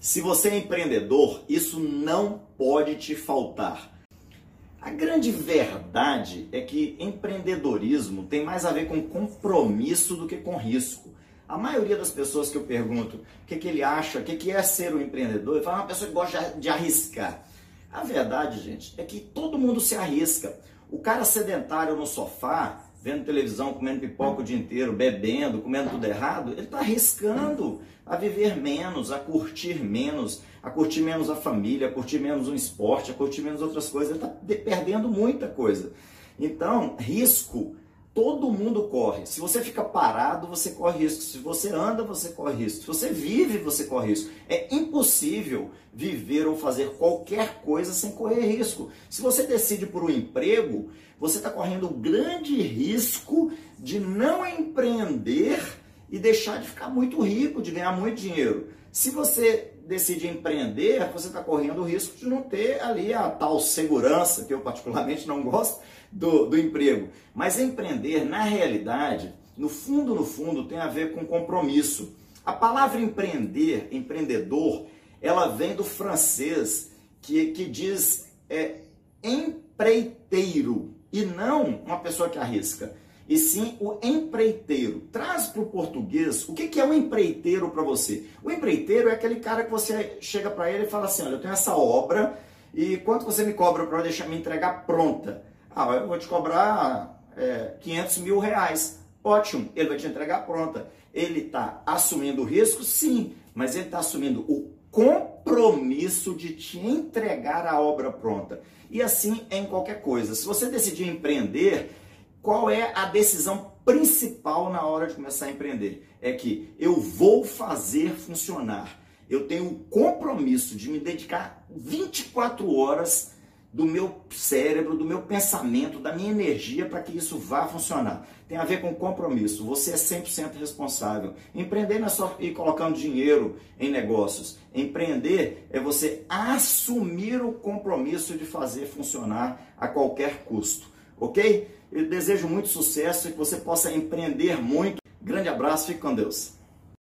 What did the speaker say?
Se você é empreendedor, isso não pode te faltar. A grande verdade é que empreendedorismo tem mais a ver com compromisso do que com risco. A maioria das pessoas que eu pergunto o que, que ele acha, o que, que é ser um empreendedor, ele fala ah, uma pessoa que gosta de arriscar. A verdade, gente, é que todo mundo se arrisca. O cara sedentário no sofá, vendo televisão, comendo pipoca o dia inteiro, bebendo, comendo tudo errado, ele está arriscando a viver menos, a curtir menos, a curtir menos a família, a curtir menos um esporte, a curtir menos outras coisas. Ele está perdendo muita coisa. Então, risco todo mundo corre. Se você fica parado, você corre risco. Se você anda, você corre risco. Se você vive, você corre risco. É impossível viver ou fazer qualquer coisa sem correr risco. Se você decide por um emprego, você está correndo o grande risco de não empreender e deixar de ficar muito rico, de ganhar muito dinheiro. Se você decide empreender, você está correndo o risco de não ter ali a tal segurança, que eu particularmente não gosto, do, do emprego. Mas empreender, na realidade, no fundo, no fundo, tem a ver com compromisso. A palavra empreender, empreendedor, ela vem do francês que, que diz é, empreiteiro e não uma pessoa que arrisca e sim o empreiteiro. Traz para o português o que, que é um empreiteiro para você. O empreiteiro é aquele cara que você chega para ele e fala assim: olha, eu tenho essa obra e quanto você me cobra para deixar me entregar pronta? Ah, eu vou te cobrar é, 500 mil reais. Ótimo, ele vai te entregar pronta. Ele está assumindo o risco? Sim, mas ele está assumindo o compromisso de te entregar a obra pronta. E assim é em qualquer coisa. Se você decidir empreender, qual é a decisão principal na hora de começar a empreender? É que eu vou fazer funcionar. Eu tenho o compromisso de me dedicar 24 horas do meu cérebro, do meu pensamento, da minha energia para que isso vá funcionar. Tem a ver com compromisso. Você é 100% responsável. Empreender não é só ir colocando dinheiro em negócios. Empreender é você assumir o compromisso de fazer funcionar a qualquer custo. Ok? Eu desejo muito sucesso e que você possa empreender muito. Grande abraço, fique com Deus.